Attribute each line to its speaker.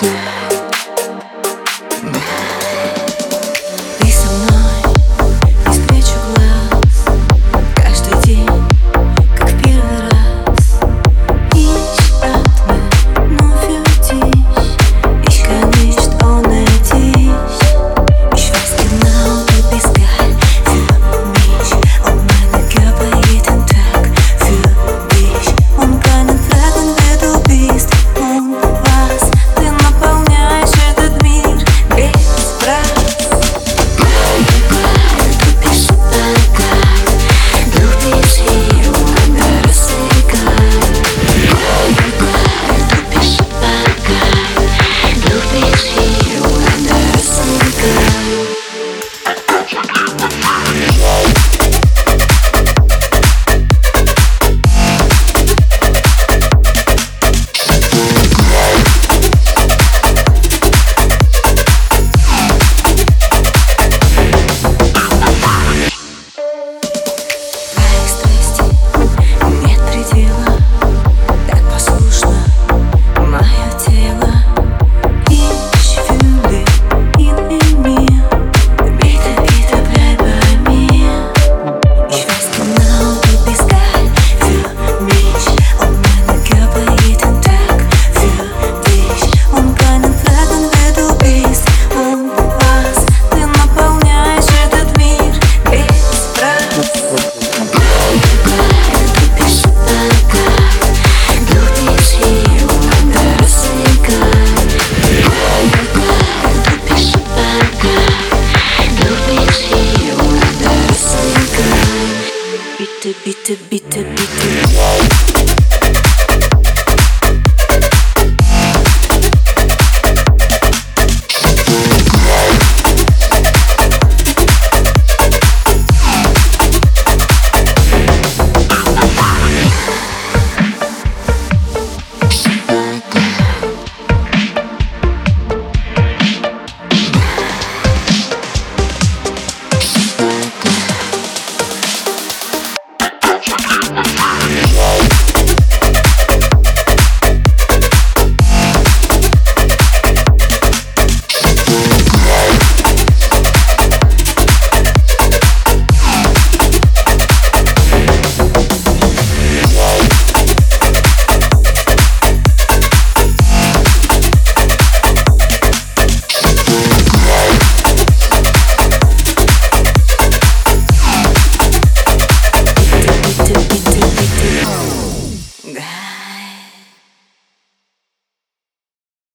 Speaker 1: Yeah. bitte, bitte, bitte, bitte.